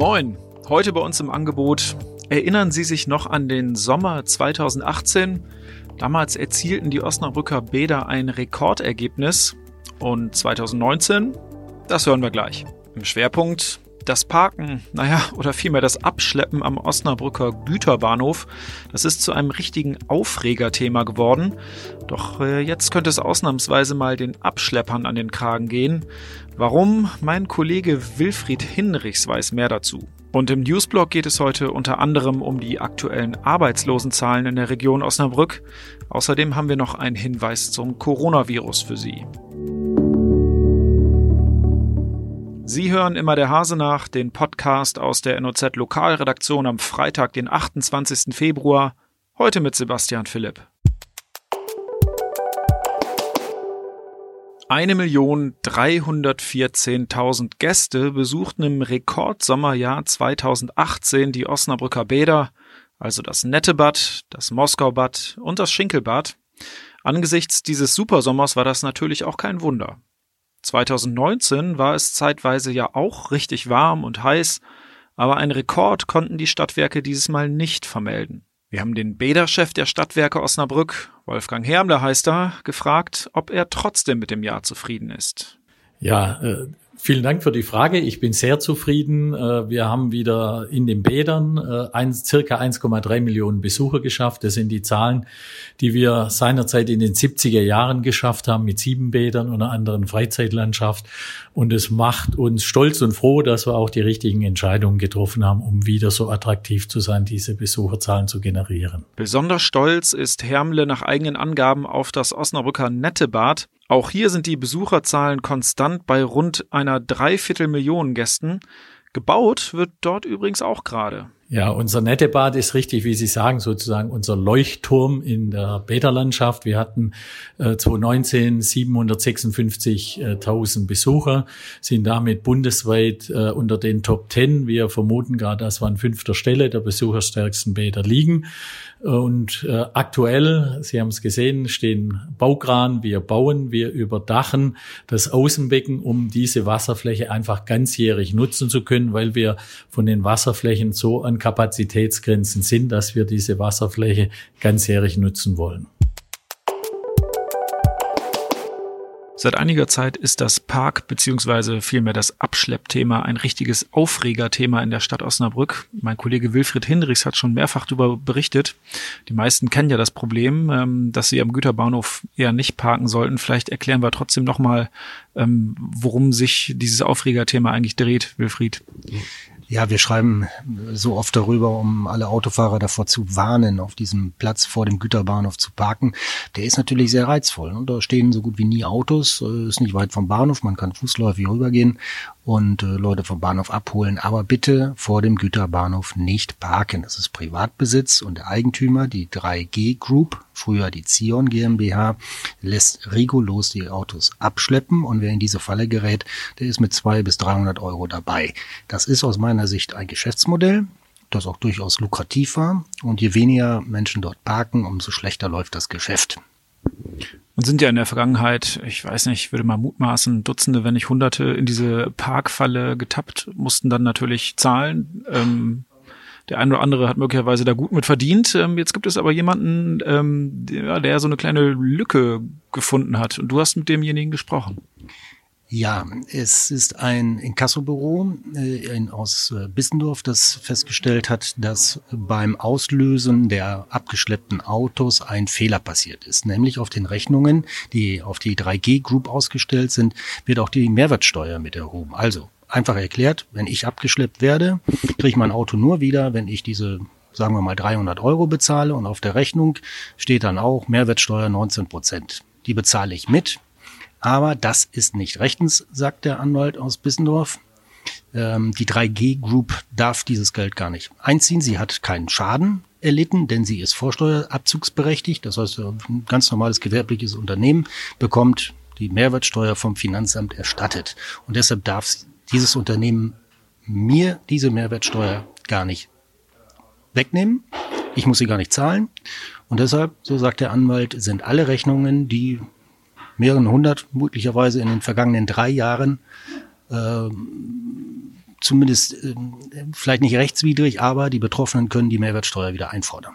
Moin, heute bei uns im Angebot. Erinnern Sie sich noch an den Sommer 2018? Damals erzielten die Osnabrücker Bäder ein Rekordergebnis. Und 2019? Das hören wir gleich. Im Schwerpunkt das Parken, naja, oder vielmehr das Abschleppen am Osnabrücker Güterbahnhof, das ist zu einem richtigen Aufregerthema geworden. Doch äh, jetzt könnte es ausnahmsweise mal den Abschleppern an den Kragen gehen. Warum? Mein Kollege Wilfried Hinrichs weiß mehr dazu. Und im Newsblog geht es heute unter anderem um die aktuellen Arbeitslosenzahlen in der Region Osnabrück. Außerdem haben wir noch einen Hinweis zum Coronavirus für Sie. Sie hören immer der Hase nach, den Podcast aus der NOZ Lokalredaktion am Freitag, den 28. Februar, heute mit Sebastian Philipp. Eine Million 314.000 Gäste besuchten im Rekordsommerjahr 2018 die Osnabrücker Bäder, also das Nettebad, das Moskaubad und das Schinkelbad. Angesichts dieses Supersommers war das natürlich auch kein Wunder. 2019 war es zeitweise ja auch richtig warm und heiß, aber einen Rekord konnten die Stadtwerke dieses Mal nicht vermelden. Wir haben den Bäderchef der Stadtwerke Osnabrück, Wolfgang Hermler heißt er, gefragt, ob er trotzdem mit dem Jahr zufrieden ist. Ja, äh, Vielen Dank für die Frage. Ich bin sehr zufrieden. Äh, wir haben wieder in den Bädern äh, circa 1,3 Millionen Besucher geschafft. Das sind die Zahlen, die wir seinerzeit in den 70er Jahren geschafft haben mit sieben Bädern und einer anderen Freizeitlandschaft. Und es macht uns stolz und froh, dass wir auch die richtigen Entscheidungen getroffen haben, um wieder so attraktiv zu sein, diese Besucherzahlen zu generieren. Besonders stolz ist Hermle nach eigenen Angaben auf das Osnabrücker Nettebad. Auch hier sind die Besucherzahlen konstant bei rund einer Dreiviertelmillion Gästen. Gebaut wird dort übrigens auch gerade. Ja, unser Nettebad ist richtig, wie Sie sagen, sozusagen unser Leuchtturm in der Bäderlandschaft. Wir hatten äh, 2019 756.000 Besucher, sind damit bundesweit äh, unter den Top 10. Wir vermuten gerade, dass wir an fünfter Stelle der besucherstärksten Bäder liegen. Und äh, aktuell, Sie haben es gesehen, stehen Baukran. Wir bauen, wir überdachen das Außenbecken, um diese Wasserfläche einfach ganzjährig nutzen zu können, weil wir von den Wasserflächen so an Kapazitätsgrenzen sind, dass wir diese Wasserfläche ganzjährig nutzen wollen. Seit einiger Zeit ist das Park bzw. vielmehr das Abschleppthema ein richtiges Aufregerthema in der Stadt Osnabrück. Mein Kollege Wilfried Hinrichs hat schon mehrfach darüber berichtet. Die meisten kennen ja das Problem, ähm, dass sie am Güterbahnhof eher nicht parken sollten. Vielleicht erklären wir trotzdem nochmal, ähm, worum sich dieses Aufregerthema eigentlich dreht, Wilfried. Ja, wir schreiben so oft darüber, um alle Autofahrer davor zu warnen, auf diesem Platz vor dem Güterbahnhof zu parken. Der ist natürlich sehr reizvoll. Ne? Da stehen so gut wie nie Autos, äh, ist nicht weit vom Bahnhof, man kann fußläufig rübergehen und äh, Leute vom Bahnhof abholen. Aber bitte vor dem Güterbahnhof nicht parken. Das ist Privatbesitz und der Eigentümer, die 3G Group, früher die Zion GmbH, lässt rigolos die Autos abschleppen und wer in diese Falle gerät, der ist mit zwei bis 300 Euro dabei. Das ist aus meiner Sicht ein Geschäftsmodell, das auch durchaus lukrativ war und je weniger Menschen dort parken, umso schlechter läuft das Geschäft. Und sind ja in der Vergangenheit, ich weiß nicht, ich würde mal mutmaßen, Dutzende, wenn nicht Hunderte in diese Parkfalle getappt, mussten dann natürlich zahlen. Ähm, der eine oder andere hat möglicherweise da gut mit verdient. Ähm, jetzt gibt es aber jemanden, ähm, der, der so eine kleine Lücke gefunden hat. Und du hast mit demjenigen gesprochen. Ja, es ist ein Inkassobüro äh, aus äh, Bissendorf, das festgestellt hat, dass beim Auslösen der abgeschleppten Autos ein Fehler passiert ist. Nämlich auf den Rechnungen, die auf die 3G Group ausgestellt sind, wird auch die Mehrwertsteuer mit erhoben. Also einfach erklärt, wenn ich abgeschleppt werde, kriege ich mein Auto nur wieder, wenn ich diese sagen wir mal 300 Euro bezahle und auf der Rechnung steht dann auch Mehrwertsteuer 19 Prozent. Die bezahle ich mit, aber das ist nicht rechtens, sagt der Anwalt aus Bissendorf. Ähm, die 3G Group darf dieses Geld gar nicht einziehen. Sie hat keinen Schaden erlitten, denn sie ist vorsteuerabzugsberechtigt. Das heißt, ein ganz normales gewerbliches Unternehmen bekommt die Mehrwertsteuer vom Finanzamt erstattet. Und deshalb darf dieses Unternehmen mir diese Mehrwertsteuer gar nicht wegnehmen. Ich muss sie gar nicht zahlen. Und deshalb, so sagt der Anwalt, sind alle Rechnungen, die mehreren hundert möglicherweise in den vergangenen drei Jahren äh, zumindest äh, vielleicht nicht rechtswidrig, aber die Betroffenen können die Mehrwertsteuer wieder einfordern.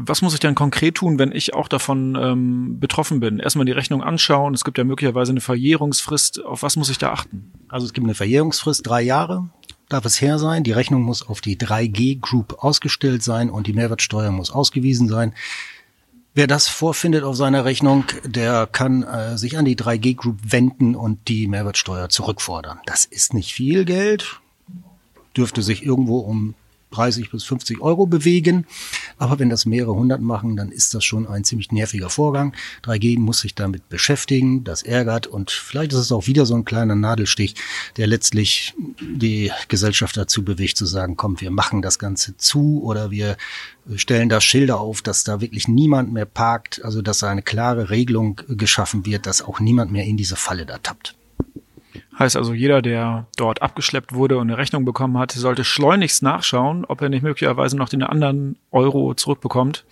Was muss ich denn konkret tun, wenn ich auch davon ähm, betroffen bin? Erstmal die Rechnung anschauen. Es gibt ja möglicherweise eine Verjährungsfrist. Auf was muss ich da achten? Also es gibt eine Verjährungsfrist, drei Jahre darf es her sein. Die Rechnung muss auf die 3G Group ausgestellt sein und die Mehrwertsteuer muss ausgewiesen sein. Wer das vorfindet auf seiner Rechnung, der kann äh, sich an die 3G Group wenden und die Mehrwertsteuer zurückfordern. Das ist nicht viel Geld, dürfte sich irgendwo um 30 bis 50 Euro bewegen. Aber wenn das mehrere hundert machen, dann ist das schon ein ziemlich nerviger Vorgang. 3G muss sich damit beschäftigen, das ärgert und vielleicht ist es auch wieder so ein kleiner Nadelstich, der letztlich die Gesellschaft dazu bewegt zu sagen, komm, wir machen das Ganze zu oder wir stellen da Schilder auf, dass da wirklich niemand mehr parkt, also dass da eine klare Regelung geschaffen wird, dass auch niemand mehr in diese Falle da tappt. Heißt also, jeder, der dort abgeschleppt wurde und eine Rechnung bekommen hat, sollte schleunigst nachschauen, ob er nicht möglicherweise noch den anderen Euro zurückbekommt.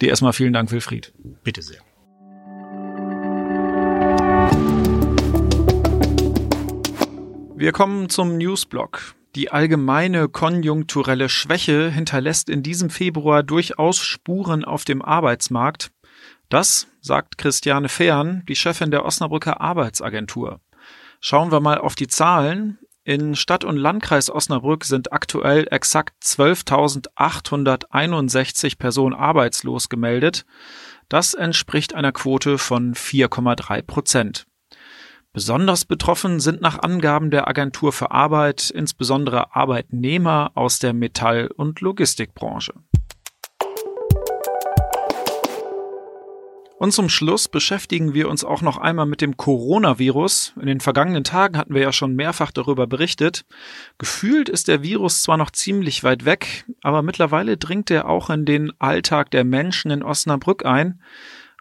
Dir erstmal vielen Dank, Wilfried. Bitte sehr. Wir kommen zum Newsblock. Die allgemeine konjunkturelle Schwäche hinterlässt in diesem Februar durchaus Spuren auf dem Arbeitsmarkt. Das sagt Christiane Fehn, die Chefin der Osnabrücker Arbeitsagentur. Schauen wir mal auf die Zahlen. In Stadt und Landkreis Osnabrück sind aktuell exakt 12.861 Personen arbeitslos gemeldet. Das entspricht einer Quote von 4,3 Prozent. Besonders betroffen sind nach Angaben der Agentur für Arbeit insbesondere Arbeitnehmer aus der Metall- und Logistikbranche. Und zum Schluss beschäftigen wir uns auch noch einmal mit dem Coronavirus. In den vergangenen Tagen hatten wir ja schon mehrfach darüber berichtet. Gefühlt ist der Virus zwar noch ziemlich weit weg, aber mittlerweile dringt er auch in den Alltag der Menschen in Osnabrück ein.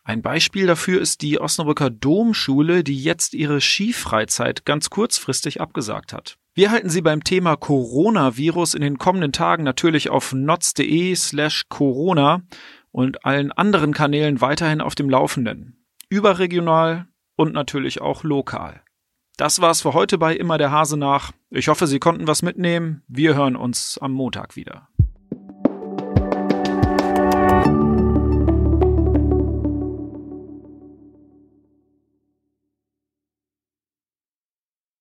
Ein Beispiel dafür ist die Osnabrücker Domschule, die jetzt ihre Skifreizeit ganz kurzfristig abgesagt hat. Wir halten Sie beim Thema Coronavirus in den kommenden Tagen natürlich auf notz.de slash Corona und allen anderen Kanälen weiterhin auf dem Laufenden. Überregional und natürlich auch lokal. Das war's für heute bei Immer der Hase nach. Ich hoffe, Sie konnten was mitnehmen. Wir hören uns am Montag wieder.